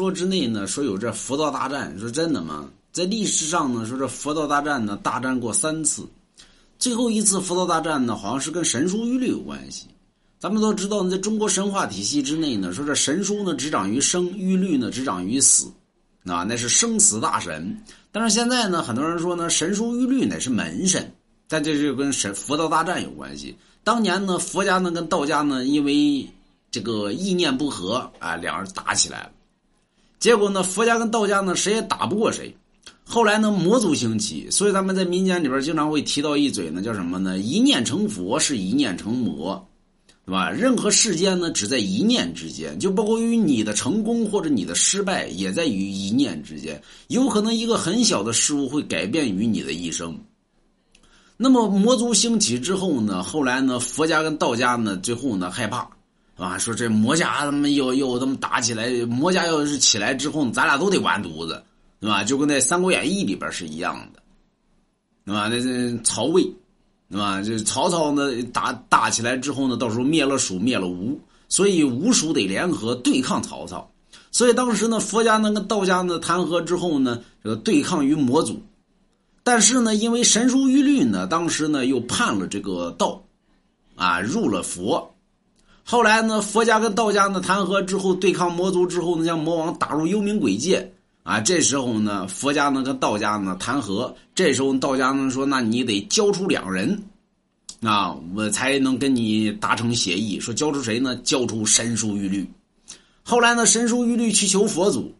说之内呢，说有这佛道大战，说真的吗？在历史上呢，说这佛道大战呢，大战过三次，最后一次佛道大战呢，好像是跟神书玉律有关系。咱们都知道，在中国神话体系之内呢，说这神书呢，执掌于生，玉律呢，执掌于死，啊，那是生死大神。但是现在呢，很多人说呢，神书玉律乃是门神，但这就跟神佛道大战有关系。当年呢，佛家呢跟道家呢，因为这个意念不合啊，两人打起来了。结果呢，佛家跟道家呢，谁也打不过谁。后来呢，魔族兴起，所以咱们在民间里边经常会提到一嘴呢，叫什么呢？一念成佛，是一念成魔，对吧？任何世间呢，只在一念之间，就包括于你的成功或者你的失败，也在于一念之间。有可能一个很小的事物会改变于你的一生。那么魔族兴起之后呢，后来呢，佛家跟道家呢，最后呢，害怕。啊，说这魔家他们又又他们打起来，魔家要是起来之后，咱俩都得完犊子，对吧？就跟那《三国演义》里边是一样的，对吧？那这曹魏，对吧？这曹操呢打打起来之后呢，到时候灭了蜀，灭了吴，所以吴蜀得联合对抗曹操。所以当时呢，佛家呢跟道家呢谈和之后呢，这个对抗于魔祖。但是呢，因为神书玉律呢，当时呢又判了这个道，啊，入了佛。后来呢，佛家跟道家呢谈和之后，对抗魔族之后呢，将魔王打入幽冥鬼界啊。这时候呢，佛家呢跟道家呢谈和，这时候道家呢说：“那你得交出两人，啊，我才能跟你达成协议。”说交出谁呢？交出神书玉律。后来呢，神书玉律去求佛祖，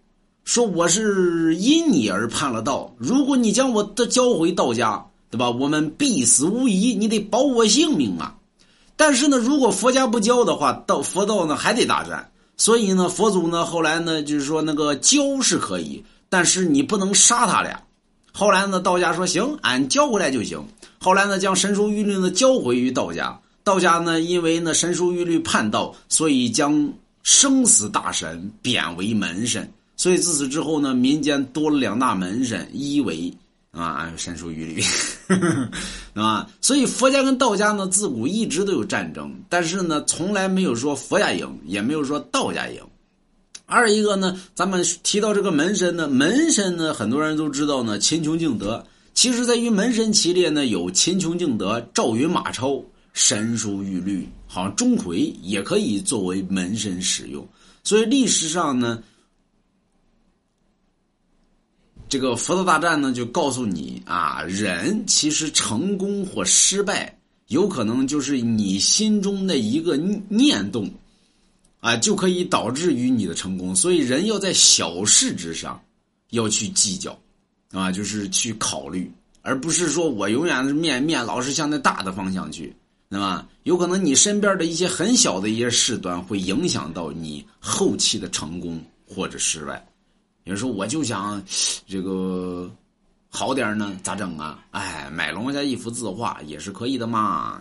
说：“我是因你而叛了道，如果你将我的交回道家，对吧？我们必死无疑，你得保我性命啊。”但是呢，如果佛家不教的话，道佛道呢还得大战。所以呢，佛祖呢后来呢就是说那个教是可以，但是你不能杀他俩。后来呢，道家说行，俺教回来就行。后来呢，将神书玉律呢交回于道家。道家呢，因为呢神书玉律叛道，所以将生死大神贬为门神。所以自此之后呢，民间多了两大门神，一为。啊，神书玉律，啊，所以佛家跟道家呢，自古一直都有战争，但是呢，从来没有说佛家赢，也没有说道家赢。二一个呢，咱们提到这个门神呢，门神呢，很多人都知道呢，秦琼敬德。其实在于门神系列呢，有秦琼敬德、赵云、马超、神书玉律，好像钟馗也可以作为门神使用。所以历史上呢。这个佛道大战呢，就告诉你啊，人其实成功或失败，有可能就是你心中的一个念动，啊，就可以导致于你的成功。所以人要在小事之上要去计较，啊，就是去考虑，而不是说我永远是面面老是向那大的方向去，那么？有可能你身边的一些很小的一些事端，会影响到你后期的成功或者失败。有人说我就想这个好点呢，咋整啊？哎，买龙家一幅字画也是可以的嘛。